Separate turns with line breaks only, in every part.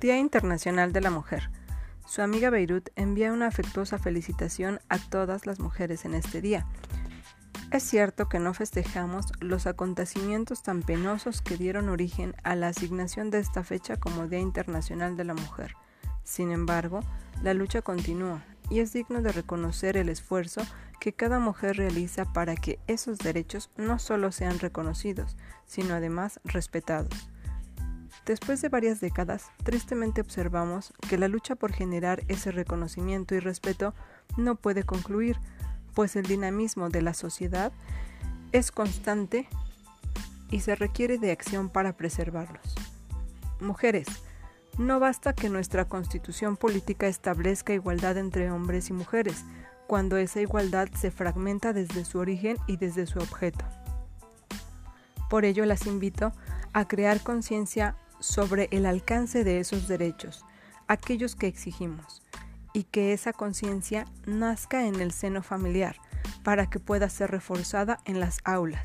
Día Internacional de la Mujer. Su amiga Beirut envía una afectuosa felicitación a todas las mujeres en este día. Es cierto que no festejamos los acontecimientos tan penosos que dieron origen a la asignación de esta fecha como Día Internacional de la Mujer. Sin embargo, la lucha continúa y es digno de reconocer el esfuerzo que cada mujer realiza para que esos derechos no solo sean reconocidos, sino además respetados. Después de varias décadas, tristemente observamos que la lucha por generar ese reconocimiento y respeto no puede concluir, pues el dinamismo de la sociedad es constante y se requiere de acción para preservarlos. Mujeres, no basta que nuestra constitución política establezca igualdad entre hombres y mujeres, cuando esa igualdad se fragmenta desde su origen y desde su objeto. Por ello las invito a crear conciencia sobre el alcance de esos derechos, aquellos que exigimos, y que esa conciencia nazca en el seno familiar para que pueda ser reforzada en las aulas.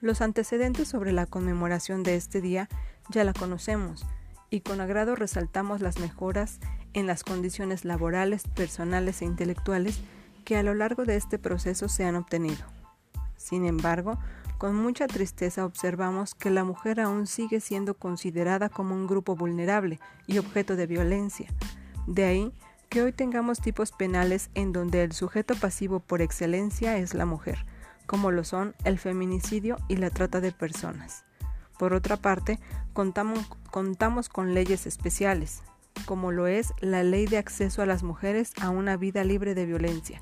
Los antecedentes sobre la conmemoración de este día ya la conocemos y con agrado resaltamos las mejoras en las condiciones laborales, personales e intelectuales que a lo largo de este proceso se han obtenido. Sin embargo, con mucha tristeza observamos que la mujer aún sigue siendo considerada como un grupo vulnerable y objeto de violencia. De ahí que hoy tengamos tipos penales en donde el sujeto pasivo por excelencia es la mujer, como lo son el feminicidio y la trata de personas. Por otra parte, contamos, contamos con leyes especiales, como lo es la Ley de Acceso a las Mujeres a una Vida Libre de Violencia,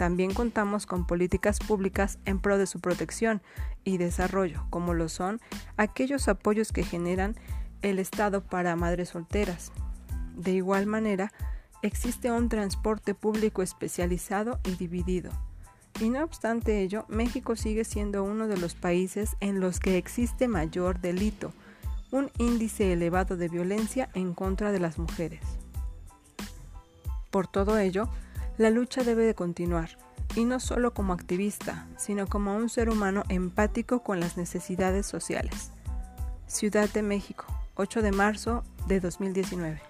también contamos con políticas públicas en pro de su protección y desarrollo, como lo son aquellos apoyos que generan el Estado para madres solteras. De igual manera, existe un transporte público especializado y dividido. Y no obstante ello, México sigue siendo uno de los países en los que existe mayor delito, un índice elevado de violencia en contra de las mujeres. Por todo ello, la lucha debe de continuar, y no solo como activista, sino como un ser humano empático con las necesidades sociales. Ciudad de México, 8 de marzo de 2019.